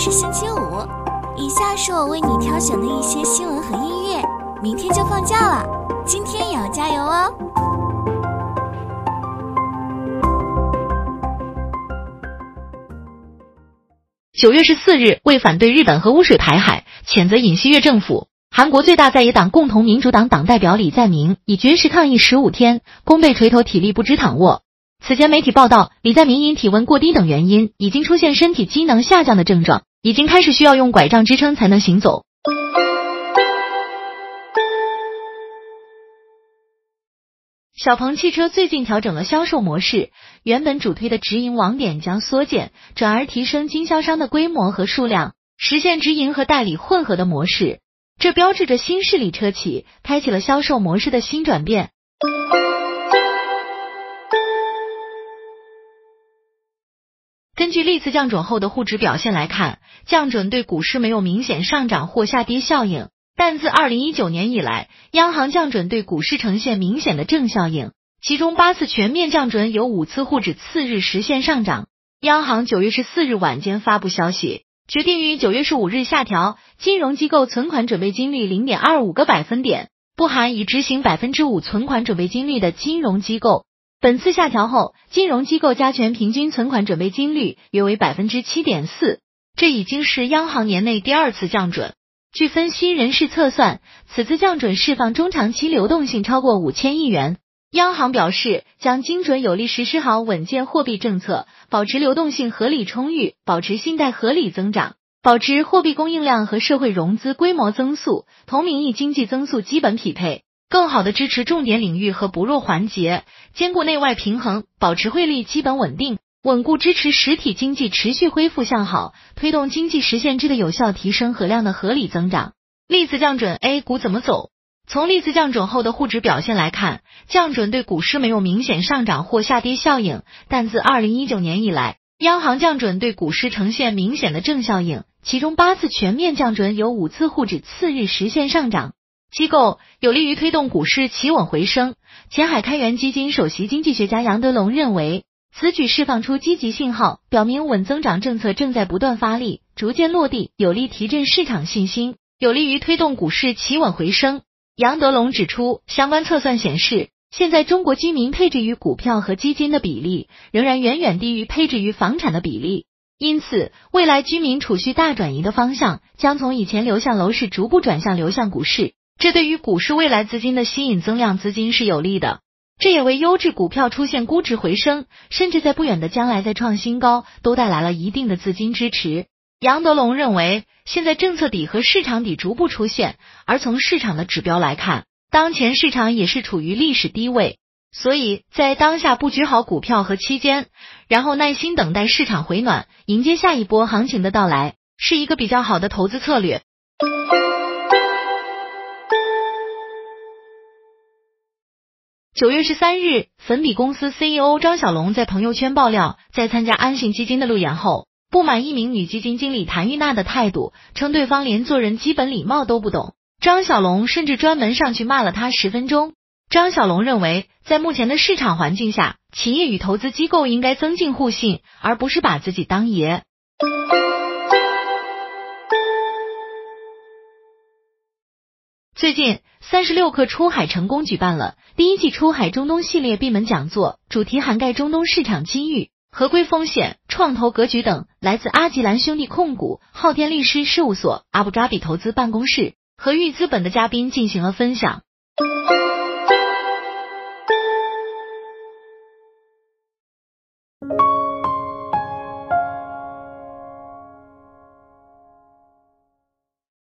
是星期五，以下是我为你挑选的一些新闻和音乐。明天就放假了，今天也要加油哦！九月十四日，为反对日本核污水排海，谴责尹锡悦政府，韩国最大在野党共同民主党党代表李在明以军事抗议十五天，弓被垂头，体力不支躺卧。此前媒体报道，李在明因体温过低等原因，已经出现身体机能下降的症状，已经开始需要用拐杖支撑才能行走。小鹏汽车最近调整了销售模式，原本主推的直营网点将缩减，转而提升经销商的规模和数量，实现直营和代理混合的模式。这标志着新势力车企开启了销售模式的新转变。根据历次降准后的沪指表现来看，降准对股市没有明显上涨或下跌效应。但自二零一九年以来，央行降准对股市呈现明显的正效应，其中八次全面降准有五次沪指次日实现上涨。央行九月十四日晚间发布消息，决定于九月十五日下调金融机构存款准备金率零点二五个百分点，不含已执行百分之五存款准备金率的金融机构。本次下调后，金融机构加权平均存款准备金率约为百分之七点四，这已经是央行年内第二次降准。据分析人士测算，此次降准释放中长期流动性超过五千亿元。央行表示，将精准有力实施好稳健货币政策，保持流动性合理充裕，保持信贷合理增长，保持货币供应量和社会融资规模增速同名义经济增速基本匹配，更好的支持重点领域和薄弱环节，兼顾内外平衡，保持汇率基本稳定。稳固支持实体经济持续恢复向好，推动经济实现质的有效提升和量的合理增长。历次降准，A 股怎么走？从历次降准后的沪指表现来看，降准对股市没有明显上涨或下跌效应。但自二零一九年以来，央行降准对股市呈现明显的正效应，其中八次全面降准有五次沪指次日实现上涨。机构有利于推动股市企稳回升。前海开源基金首席经济学家杨德龙认为。此举释放出积极信号，表明稳增长政策正在不断发力，逐渐落地，有力提振市场信心，有利于推动股市企稳回升。杨德龙指出，相关测算显示，现在中国居民配置于股票和基金的比例仍然远远低于配置于房产的比例，因此，未来居民储蓄大转移的方向将从以前流向楼市，逐步转向流向股市，这对于股市未来资金的吸引增量资金是有利的。这也为优质股票出现估值回升，甚至在不远的将来再创新高，都带来了一定的资金支持。杨德龙认为，现在政策底和市场底逐步出现，而从市场的指标来看，当前市场也是处于历史低位，所以在当下布局好股票和期间，然后耐心等待市场回暖，迎接下一波行情的到来，是一个比较好的投资策略。九月十三日，粉笔公司 CEO 张小龙在朋友圈爆料，在参加安信基金的路演后，不满一名女基金经理谭玉娜的态度，称对方连做人基本礼貌都不懂。张小龙甚至专门上去骂了他十分钟。张小龙认为，在目前的市场环境下，企业与投资机构应该增进互信，而不是把自己当爷。最近，三十六氪出海成功举办了第一季出海中东系列闭门讲座，主题涵盖中东市场机遇、合规风险、创投格局等。来自阿吉兰兄弟控股、昊天律师事务所、阿布扎比投资办公室和玉资本的嘉宾进行了分享。